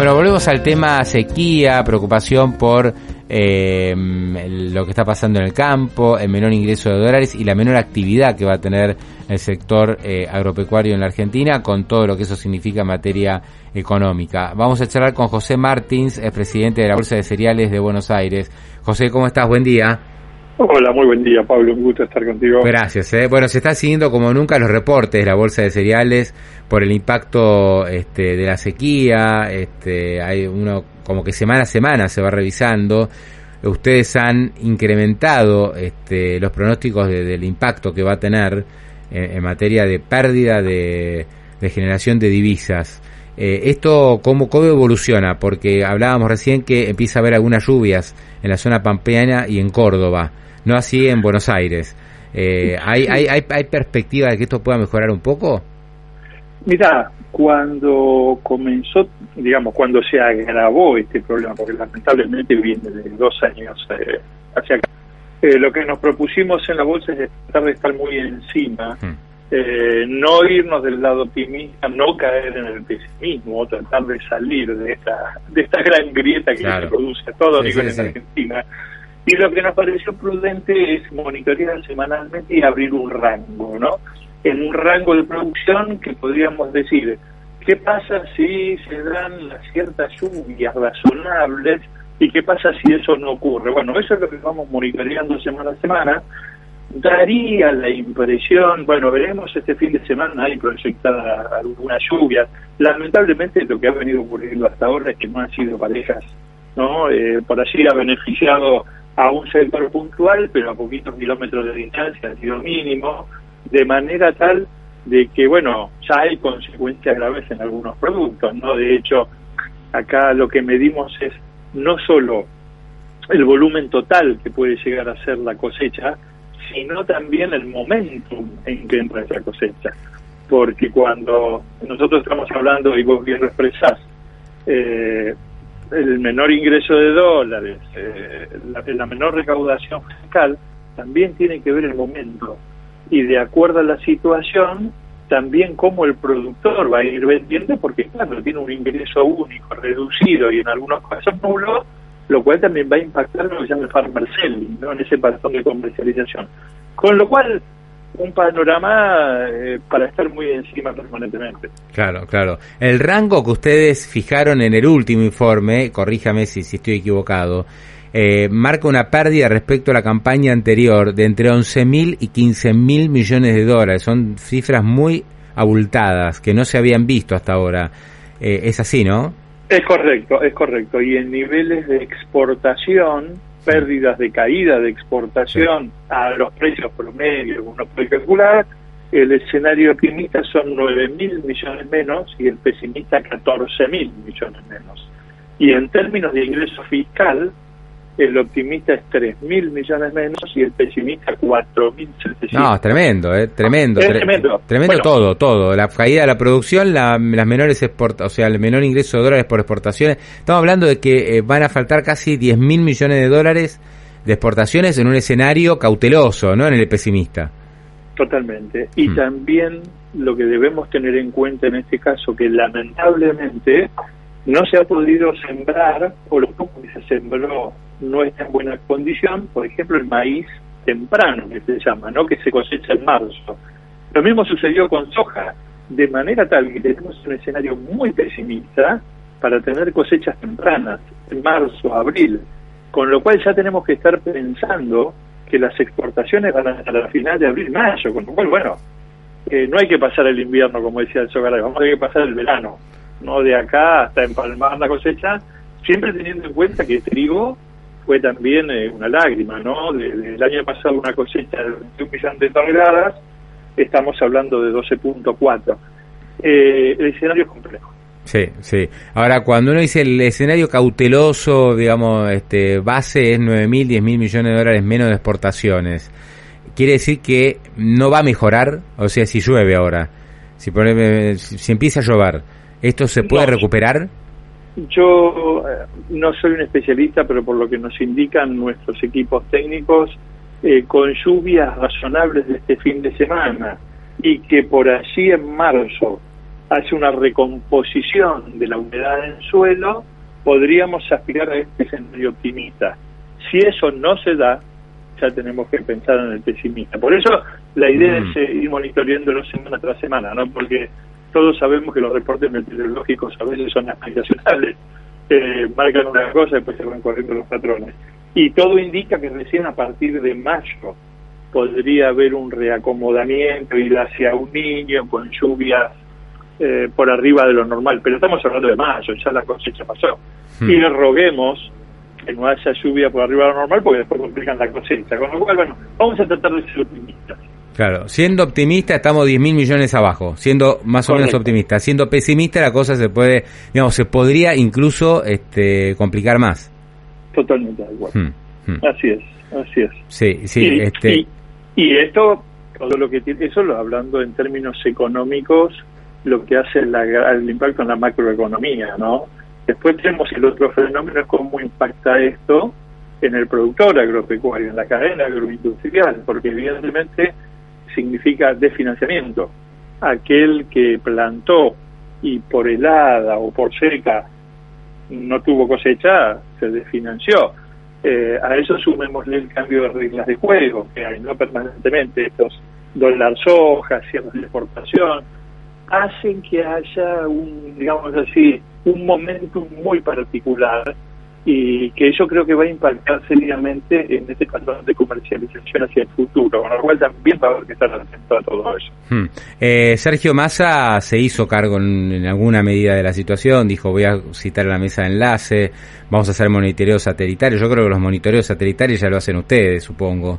Bueno, volvemos al tema sequía, preocupación por eh, lo que está pasando en el campo, el menor ingreso de dólares y la menor actividad que va a tener el sector eh, agropecuario en la Argentina, con todo lo que eso significa en materia económica. Vamos a charlar con José Martins, el presidente de la Bolsa de Cereales de Buenos Aires. José, ¿cómo estás? Buen día. Hola, muy buen día, Pablo. Un gusto estar contigo. Gracias. Eh. Bueno, se está siguiendo como nunca los reportes de la bolsa de cereales por el impacto este, de la sequía. Este, hay uno como que semana a semana se va revisando. Ustedes han incrementado este, los pronósticos del impacto que va a tener en, materia de pérdida de, generación de divisas. Eh, ¿Esto cómo, cómo evoluciona? Porque hablábamos recién que empieza a haber algunas lluvias en la zona pampeana y en Córdoba no así en Buenos Aires. Eh, ¿hay, hay, hay, perspectiva de que esto pueda mejorar un poco? Mira, cuando comenzó, digamos, cuando se agravó este problema, porque lamentablemente viene de dos años eh, hacia acá, eh, lo que nos propusimos en la bolsa es tratar de estar muy encima, no irnos del lado optimista, no caer en el pesimismo, tratar de salir de esta de esta gran grieta que se produce a todo nivel en Argentina y lo que nos pareció prudente es monitorear semanalmente y abrir un rango, ¿no? En un rango de producción que podríamos decir, ¿qué pasa si se dan las ciertas lluvias razonables y qué pasa si eso no ocurre? Bueno, eso es lo que vamos monitoreando semana a semana. Daría la impresión, bueno, veremos este fin de semana, hay proyectada alguna lluvia. Lamentablemente lo que ha venido ocurriendo hasta ahora es que no han sido parejas, ¿no? Eh, por allí ha beneficiado a un sector puntual, pero a poquitos kilómetros de distancia, ha sido mínimo, de manera tal de que, bueno, ya hay consecuencias graves en algunos productos, ¿no? De hecho, acá lo que medimos es no solo el volumen total que puede llegar a ser la cosecha, sino también el momentum en que entra esa cosecha. Porque cuando nosotros estamos hablando, y vos bien lo expresás, eh, el menor ingreso de dólares, eh, la, menor recaudación fiscal, también tiene que ver el momento. Y de acuerdo a la situación, también cómo el productor va a ir vendiendo, porque claro, tiene un ingreso único, reducido y en algunos casos nulo, lo cual también va a impactar en lo que se llama el farmer selling, ¿no? en ese patrón de comercialización. Con lo cual, un panorama eh, para estar muy encima permanentemente. Claro, claro. El rango que ustedes fijaron en el último informe, corríjame si, estoy equivocado, eh, marca una pérdida respecto a la campaña anterior de entre 11.000 y 15.000 millones de dólares. Son cifras muy abultadas que no se habían visto hasta ahora. Eh, es así, ¿no? Es correcto, es correcto. Y en niveles de exportación, pérdidas de caída de exportación a los precios promedio, uno puede calcular, el escenario optimista son 9 mil millones menos y el pesimista 14 mil millones menos. Y en términos de ingreso fiscal, el optimista es 3 mil millones menos y el pesimista 4 mil No, es tremendo, eh, tremendo. tremendo. Tremendo todo, todo. La caída de la producción, la, las menores export, o sea, el menor ingreso de dólares por exportaciones. Estamos hablando de que eh, van a faltar casi 10 mil millones de dólares de exportaciones en un escenario cauteloso, ¿no? En el pesimista. Totalmente. Y hmm. también lo que debemos tener en cuenta en este caso, que lamentablemente no se ha podido sembrar, o lo poco que se sembró no está en buena condición, por ejemplo el maíz temprano que se llama, ¿no? que se cosecha en marzo. Lo mismo sucedió con soja, de manera tal que tenemos un escenario muy pesimista para tener cosechas tempranas, en marzo, abril, con lo cual ya tenemos que estar pensando que las exportaciones van a la final de abril, mayo, con lo cual, bueno, eh, no hay que pasar el invierno, como decía el Sogaray, vamos a tener que pasar el verano, no de acá hasta empalmar la cosecha, siempre teniendo en cuenta que el trigo fue también eh, una lágrima, ¿no? Desde el año pasado una cosecha de 21 millones de toneladas, estamos hablando de 12.4. Eh, el escenario es complejo, Sí, sí. Ahora, cuando uno dice el escenario cauteloso, digamos, este base es 9 mil, 10 mil millones de dólares menos de exportaciones, quiere decir que no va a mejorar, o sea, si llueve ahora, si, si empieza a llover, ¿esto se puede recuperar? Yo eh, no soy un especialista, pero por lo que nos indican nuestros equipos técnicos, eh, con lluvias razonables de este fin de semana y que por allí en marzo hace una recomposición de la humedad en suelo, podríamos aspirar a este escenario optimista. Si eso no se da, ya tenemos que pensar en el pesimista. Por eso la idea es eh, ir monitoreándolo semana tras semana, ¿no? Porque todos sabemos que los reportes meteorológicos a veces son aspiracionales, eh, marcan una cosa y después se van corriendo los patrones. Y todo indica que recién a partir de mayo podría haber un reacomodamiento, ir hacia un niño con lluvias eh, por arriba de lo normal. Pero estamos hablando de mayo, ya la cosecha pasó. Hmm. Y le roguemos que no haya lluvia por arriba de lo normal porque después complican la cosecha. Con lo cual, bueno, vamos a tratar de ser optimistas. Claro, siendo optimista estamos 10 mil millones abajo, siendo más o menos optimista. Siendo pesimista la cosa se puede, digamos, se podría incluso este, complicar más. Totalmente igual. Hmm, hmm. Así es, así es. Sí, sí, y, este... y, esto, todo lo que tiene, eso lo hablando en términos económicos, lo que hace el impacto en la macroeconomía, ¿no? Después tenemos el otro fenómeno, es cómo impacta esto en el productor agropecuario, en la cadena agroindustrial, porque evidentemente significa desfinanciamiento. Aquel que plantó y por helada o por seca no tuvo cosecha, se desfinanció. Eh, a eso sumémosle el cambio de reglas de juego que hay, no permanentemente estos dólar soja, cierres de exportación, hacen que haya un, digamos así, un momento muy particular y que yo creo que va a impactar seriamente en este patrón de comercialización hacia el futuro, con lo cual también va a haber que estar atento a todo eso. Hmm. Eh, Sergio Massa se hizo cargo en, alguna medida de la situación, dijo voy a citar a la mesa de enlace, vamos a hacer monitoreo satelital, yo creo que los monitoreos satelitales ya lo hacen ustedes, supongo.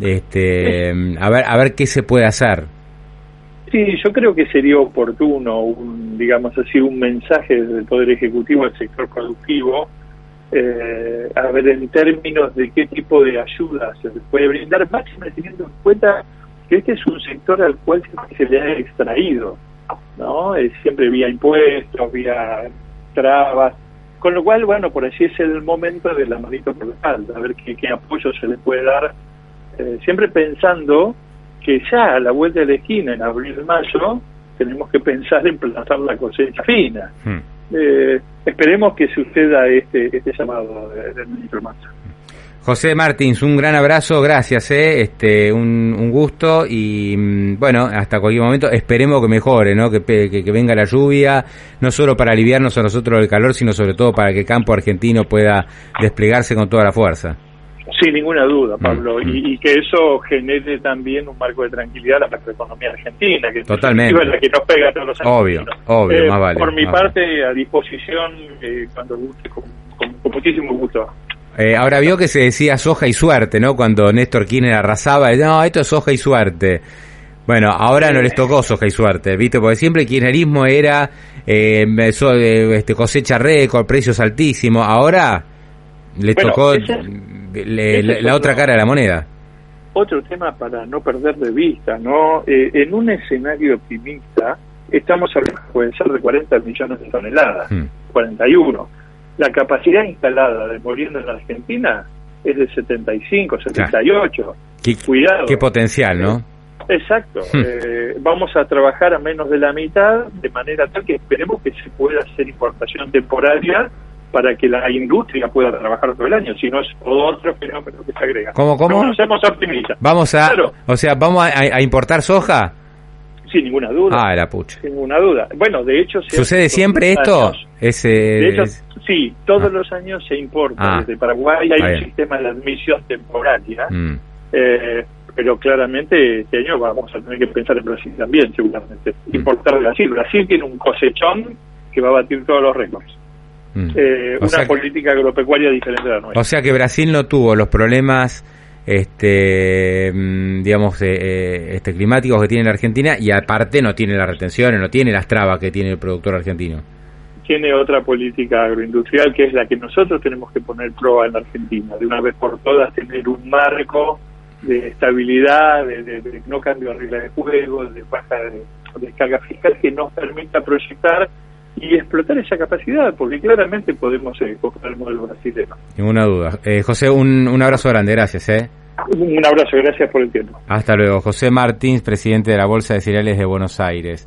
Este, a ver, a ver qué se puede hacer. Sí, yo creo que sería oportuno, un, digamos así, un mensaje del Poder Ejecutivo al sector productivo, eh, a ver en términos de qué tipo de ayuda se les puede brindar, máximo teniendo en cuenta que este es un sector al cual se le ha extraído, ¿no? Siempre vía impuestos, vía trabas, con lo cual, bueno, por allí es el momento de la manito por la espalda, a ver qué, qué apoyo se le puede dar, eh, siempre pensando que ya a la vuelta de la esquina, en abril-mayo, tenemos que pensar en plantar la cosecha fina. Hmm. Eh, esperemos que suceda este, este llamado del ministro Massa. José Martins, un gran abrazo, gracias, eh, este, un, gusto y mm, bueno, hasta cualquier momento esperemos que mejore, ¿no? Que, que, venga la lluvia, no solo para aliviarnos a nosotros del calor, sino sobre todo para que el campo argentino pueda desplegarse con toda la fuerza. Sin ninguna duda, mm, Pablo, mm. Y, que eso genere también un marco de tranquilidad a la macroeconomía argentina, que Totalmente. es la que nos pega todos los años. Obvio, obvio, eh, más vale. Por mi parte, a disposición, eh, cuando guste, con, muchísimo gusto. Eh, ahora vio que se decía soja y suerte, ¿no? Cuando Néstor Kirchner arrasaba, no, esto es soja y suerte. Bueno, ahora no les tocó soja y suerte, ¿viste? Porque siempre el kirchnerismo era eh, este, cosecha récord, precios altísimos. Ahora les tocó la, otra cara de la moneda. Otro tema para no perder de vista, ¿no? Eh, en un escenario optimista, estamos hablando, puede ser de 40 millones de toneladas, 41. Hmm. La capacidad instalada de moliendo en la Argentina es de 75, 78. Qué, Cuidado. Qué potencial, ¿no? Exacto. Hmm. Eh, vamos a trabajar a menos de la mitad, de manera tal que esperemos que se pueda hacer importación temporaria para que la industria pueda trabajar todo el año, si no es otro fenómeno que se agrega. ¿Cómo, cómo? No somos optimistas. Vamos a, o sea, ¿vamos a, importar soja? Sin ninguna duda. Ah, la pucha. Sin ninguna duda. Bueno, de hecho... ¿Sucede siempre esto? Ese, de hecho, sí, todos ah. los años se importa. Ah. Desde Paraguay hay un sistema de admisión temporaria, mm. eh, pero claramente este año vamos a tener que pensar en Brasil también, seguramente. Mm. Importar Brasil. Brasil tiene un cosechón que va a batir todos los récords. Mm. Eh, una política agropecuaria diferente de la nuestra. O sea que Brasil no tuvo los problemas este mm, digamos eh, este climáticos que tiene la Argentina y aparte no tiene las retenciones, no tiene las trabas que tiene el productor argentino. tiene otra política agroindustrial que es la que nosotros tenemos que poner prueba en Argentina, de una vez por todas tener un marco de estabilidad, de, no cambio de reglas de juego, de baja de, descarga fiscal que nos permita proyectar y explotar esa capacidad, porque claramente podemos eh, coger el modelo brasileño. Ninguna duda. Eh, José, un, un abrazo grande, gracias. ¿eh? Un abrazo, gracias por el tiempo. Hasta luego. José Martins, presidente de la Bolsa de Cereales de Buenos Aires.